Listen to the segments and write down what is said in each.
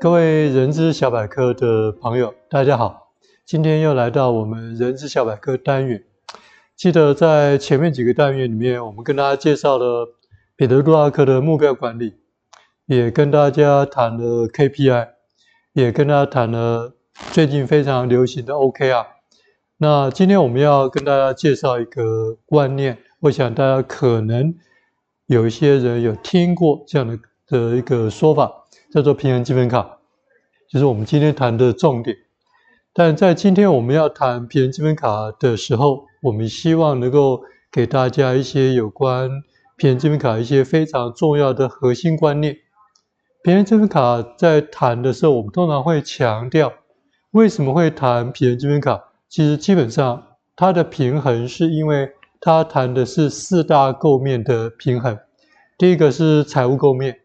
各位人资小百科的朋友，大家好！今天又来到我们人资小百科单元。记得在前面几个单元里面，我们跟大家介绍了彼得·杜拉克的目标管理，也跟大家谈了 KPI，也跟大家谈了最近非常流行的 OKR。那今天我们要跟大家介绍一个观念，我想大家可能有一些人有听过这样的的一个说法。叫做平衡积分卡，就是我们今天谈的重点。但在今天我们要谈平衡积分卡的时候，我们希望能够给大家一些有关平衡积分卡一些非常重要的核心观念。平衡积分卡在谈的时候，我们通常会强调，为什么会谈平衡积分卡？其实基本上它的平衡是因为它谈的是四大构面的平衡。第一个是财务构面。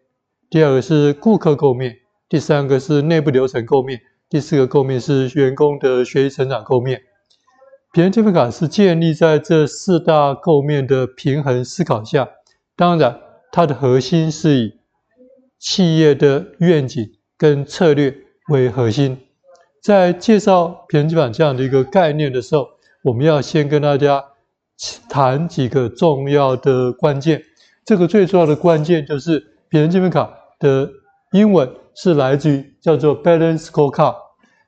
第二个是顾客构面，第三个是内部流程构面，第四个构面是员工的学习成长构面。平衡积分卡是建立在这四大构面的平衡思考下，当然它的核心是以企业的愿景跟策略为核心。在介绍平衡积分卡这样的一个概念的时候，我们要先跟大家谈几个重要的关键。这个最重要的关键就是平衡积分卡。的英文是来自于叫做 Balance Scorecard，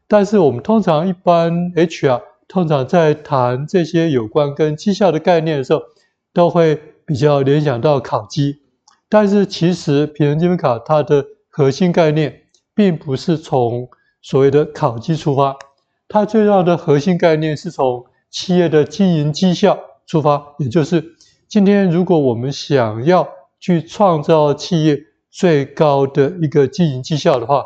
但是我们通常一般 HR 通常在谈这些有关跟绩效的概念的时候，都会比较联想到考绩，但是其实平衡积分卡它的核心概念并不是从所谓的考绩出发，它最重要的核心概念是从企业的经营绩效出发，也就是今天如果我们想要去创造企业。最高的一个经营绩效的话，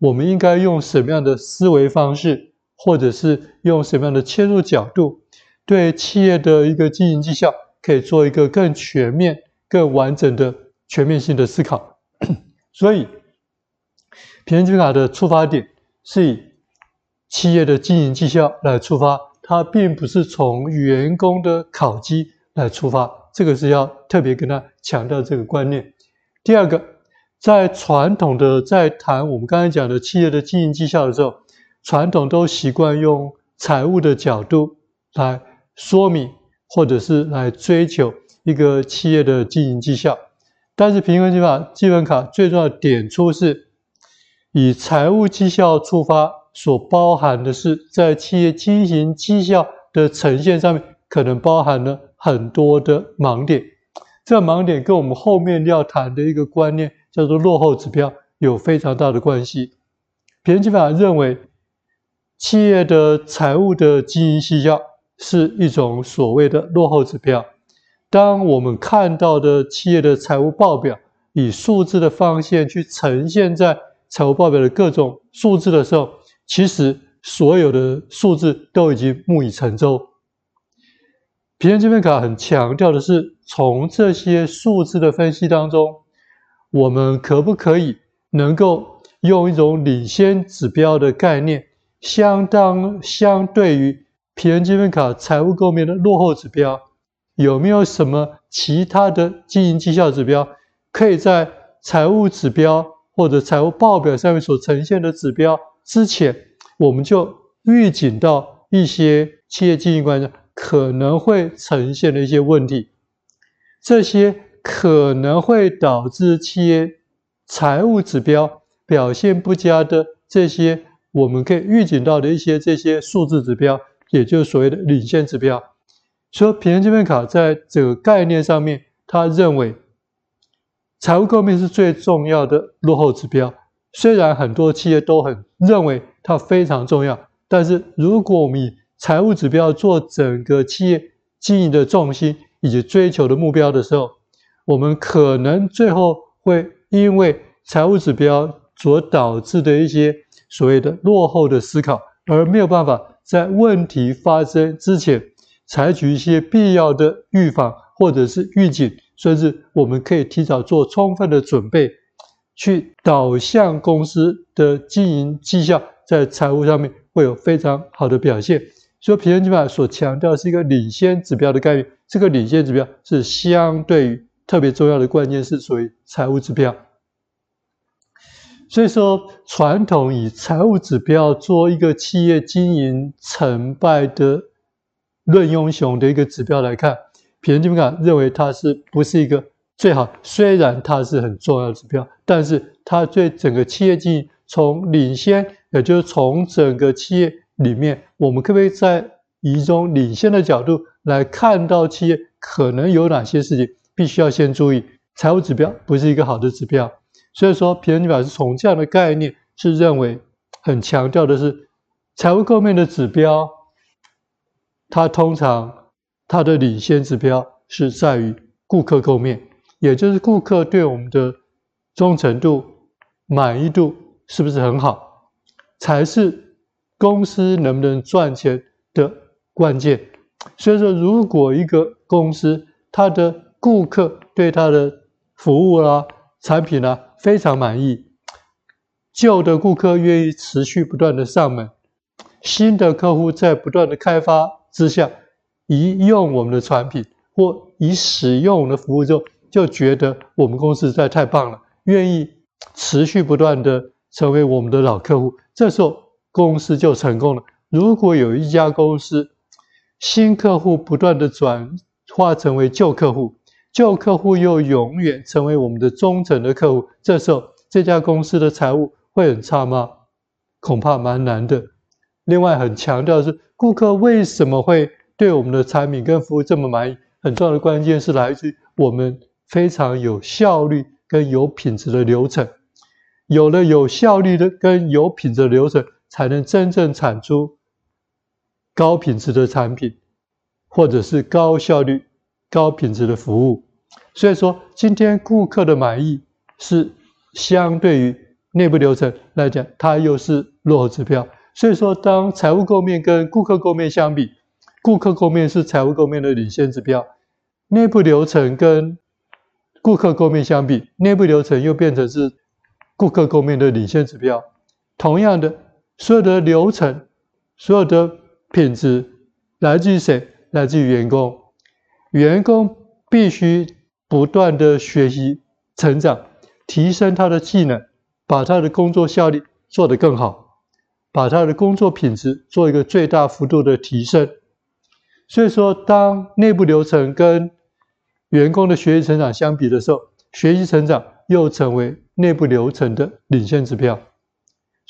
我们应该用什么样的思维方式，或者是用什么样的切入角度，对企业的一个经营绩效可以做一个更全面、更完整的全面性的思考。所以，平衡积分卡的出发点是以企业的经营绩效来出发，它并不是从员工的考绩来出发。这个是要特别跟他强调这个观念。第二个，在传统的在谈我们刚才讲的企业的经营绩效的时候，传统都习惯用财务的角度来说明，或者是来追求一个企业的经营绩效。但是平衡计分卡积分卡最重要的点出是，以财务绩效出发，所包含的是在企业经营绩效的呈现上面，可能包含了很多的盲点。这盲点跟我们后面要谈的一个观念叫做落后指标有非常大的关系。平衡积分卡认为，企业的财务的经营绩效是一种所谓的落后指标。当我们看到的企业的财务报表以数字的方向去呈现在财务报表的各种数字的时候，其实所有的数字都已经木已成舟。平衡积分卡很强调的是，从这些数字的分析当中，我们可不可以能够用一种领先指标的概念，相当相对于平衡积分卡财务构面的落后指标，有没有什么其他的经营绩效指标，可以在财务指标或者财务报表上面所呈现的指标？之前，我们就预警到一些企业经营管理可能会呈现的一些问题，这些可能会导致企业财务指标表现不佳的这些，我们可以预警到的一些这些数字指标，也就是所谓的领先指标。所以平衡积分卡在这个概念上面，他认为财务构面是最重要的落后指标。虽然很多企业都很认为它非常重要，但是如果我们以财务指标做整个企业经营的重心以及追求的目标的时候，我们可能最后会因为财务指标所导致的一些所谓的落后的思考，而没有办法在问题发生之前采取一些必要的预防或者是预警，甚至我们可以提早做充分的准备，去导向公司的经营绩效在财务上面会有非常好的表现。所以平衡积分卡所强调是一个领先指标的概念，这个领先指标是相对于特别重要的关键，是属于财务指标。所以说，传统以财务指标做一个企业经营成败的论英雄的一个指标来看，彼得金芬卡认为它是不是一个最好？虽然它是很重要的指标，但是它对整个企业经营从领先，也就是从整个企业里面，我们可不可以在一种领先的角度来看到企业可能有哪些事情必须要先注意？财务指标不是一个好的指标，所以说彼得金芬卡是从这样的概念。是认为很强调的是财务构面的指标，它通常它的领先指标是在于顾客构面，也就是顾客对我们的忠诚度、满意度是不是很好，才是公司能不能赚钱的关键。所以说，如果一个公司它的顾客对它的服务啊、产品啊非常满意，旧的顾客愿意持续不断的上门，新的客户在不断的开发之下，一用我们的产品或一使用我们的服务之后，就觉得我们公司实在太棒了，愿意持续不断的成为我们的老客户，这时候公司就成功了。如果有一家公司新客户不断的转化成为旧客户，旧客户又永远成为我们的忠诚的客户，这时候这家公司的财务。会很差吗？恐怕蛮难的。另外，很强调的是，顾客为什么会对我们的产品跟服务这么满意？很重要的关键是来自于我们非常有效率跟有品质的流程。有了有效率的跟有品质的流程，才能真正产出高品质的产品，或者是高效率、高品质的服务。所以说，今天顾客的满意是相对于。内部流程来讲，它又是落后指标。所以说，当财务构面跟顾客构面相比，顾客构面是财务构面的领先指标；内部流程跟顾客构面相比，内部流程又变成是顾客构面的领先指标。同样的，所有的流程、所有的品质来自于谁？来自于员工。员工必须不断的学习、成长，提升他的技能。把他的工作效率做得更好，把他的工作品质做一个最大幅度的提升。所以说，当内部流程跟员工的学习成长相比的时候，学习成长又成为内部流程的领先指标。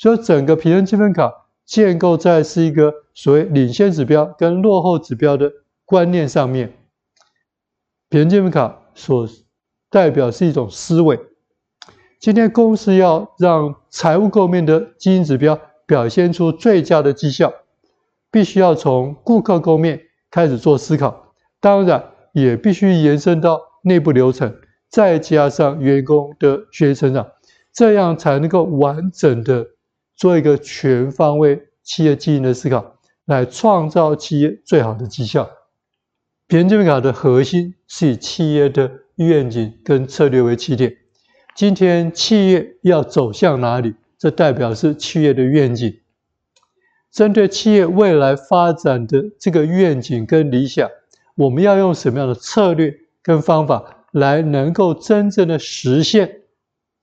所以，整个平衡积分卡建构在是一个所谓领先指标跟落后指标的观念上面。平衡积分卡所代表是一种思维。今天公司要让财务构面的经营指标表现出最佳的绩效，必须要从顾客构面开始做思考，当然也必须延伸到内部流程，再加上员工的学习成长，这样才能够完整的做一个全方位企业经营的思考，来创造企业最好的绩效。彼得积分卡的核心是以企业的愿景跟策略为起点。今天企业要走向哪里？这代表是企业的愿景。针对企业未来发展的这个愿景跟理想，我们要用什么样的策略跟方法来能够真正的实现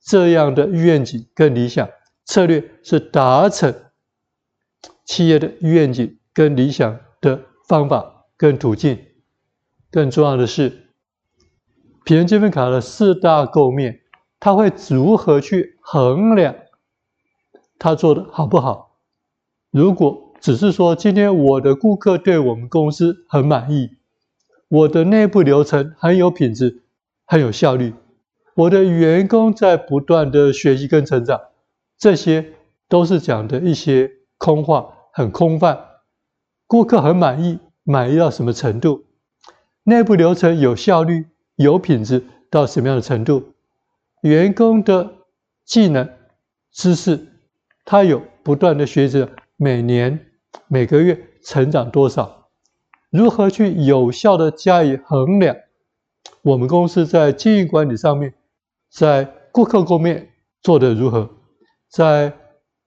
这样的愿景跟理想？策略是达成企业的愿景跟理想的方法跟途径。更重要的是，平安积分卡的四大构面。他会如何去衡量他做的好不好？如果只是说今天我的顾客对我们公司很满意，我的内部流程很有品质、很有效率，我的员工在不断的学习跟成长，这些都是讲的一些空话，很空泛。顾客很满意，满意到什么程度？内部流程有效率、有品质到什么样的程度？员工的技能、知识，他有不断的学习，每年、每个月成长多少？如何去有效的加以衡量？我们公司在经营管理上面，在顾客方面做得如何？在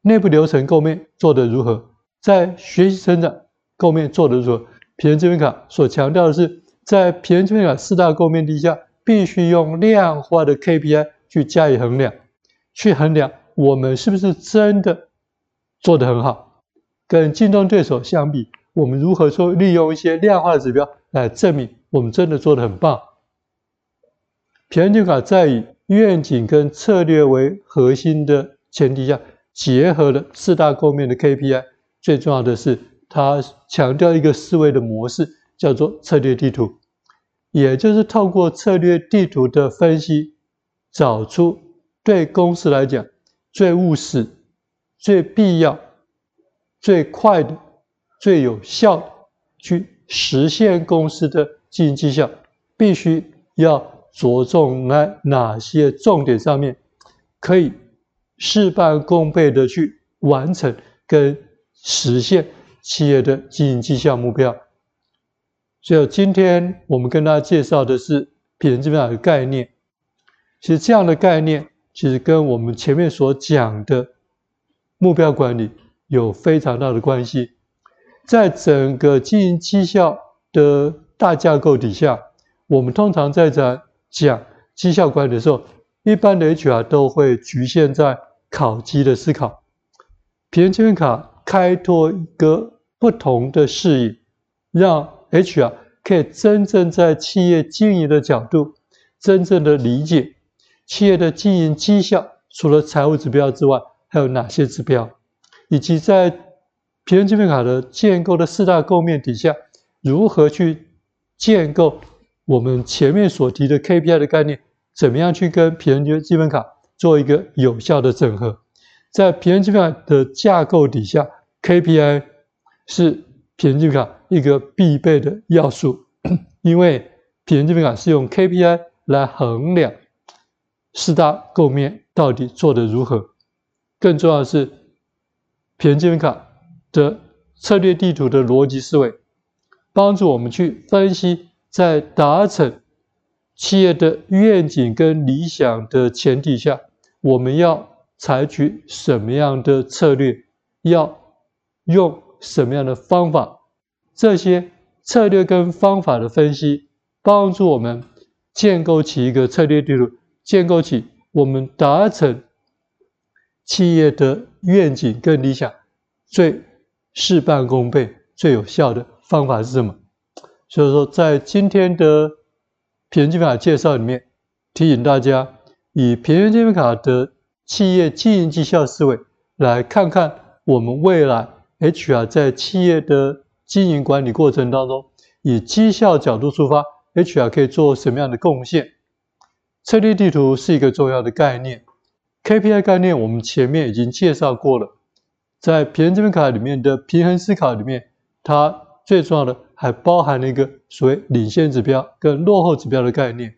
内部流程构面做得如何？在学习成长构面做得如何？彼得积分卡所强调的是，在彼得积分卡四大构面底下，必须用量化的 KPI。去加以衡量，去衡量我们是不是真的做得很好？跟竞争对手相比，我们如何说利用一些量化的指标来证明我们真的做得很棒？平安金卡在以愿景跟策略为核心的前提下，结合了四大构面的 KPI。最重要的是，它强调一个思维的模式，叫做策略地图，也就是透过策略地图的分析，找出对公司来讲最务实、最必要、最快的、最有效的去实现公司的经营绩效，必须要。着重在哪些重点上面，可以事半功倍的去完成跟实现企业的经营绩效目标。所以今天我们跟大家介绍的是品质基本法的概念。其实这样的概念，其实跟我们前面所讲的目标管理有非常大的关系。在整个经营绩效的大架构底下，我们通常在讲。讲绩效管理的时候，一般的 HR 都会局限在考级的思考。品质基本法开拓一个不同的视野，让 HR 可以真正在企业经营的角度，真正的理解企业的经营绩效，除了财务指标之外，还有哪些指标，以及在品质基本法的建构的四大构面底下，如何去建构。我们前面所提的 KPI 的概念，怎么样去跟品质基本卡做一个有效的整合？在品质基本卡的架构底下，KPI 是品质基本卡一个必备的要素，因为品质基本卡是用 KPI 来衡量四大构面到底做得如何。更重要的是，品质基本卡的策略地图的逻辑思维，帮助我们去分析。在达成企业的愿景跟理想的前提下，我们要采取什么样的策略？要用什么样的方法？这些策略跟方法的分析，帮助我们建构起一个策略地图，建构起我们达成企业的愿景跟理想最事半功倍、最有效的方法是什么？所以说，在今天的品质基本法介绍里面，提醒大家以品质基本法的企业经营绩效思维，来看看我们未来 HR 在企业的经营管理过程当中，以绩效角度出发，HR 可以做什么样的贡献？策略地图是一个重要的概念，KPI 概念我们前面已经介绍过了，在品质基本法里面的平衡思考里面，它最重要的。还包含了一个所谓领先指标跟落后指标的概念，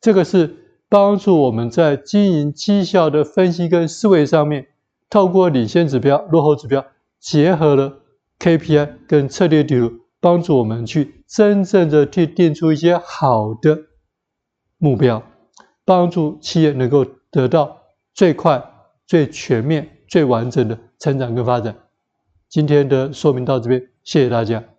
这个是帮助我们在经营绩效的分析跟思维上面，透过领先指标、落后指标，结合了 KPI 跟策略地图，帮助我们去真正的去定出一些好的目标，帮助企业能够得到最快、最全面、最完整的成长跟发展。今天的说明到这边，谢谢大家。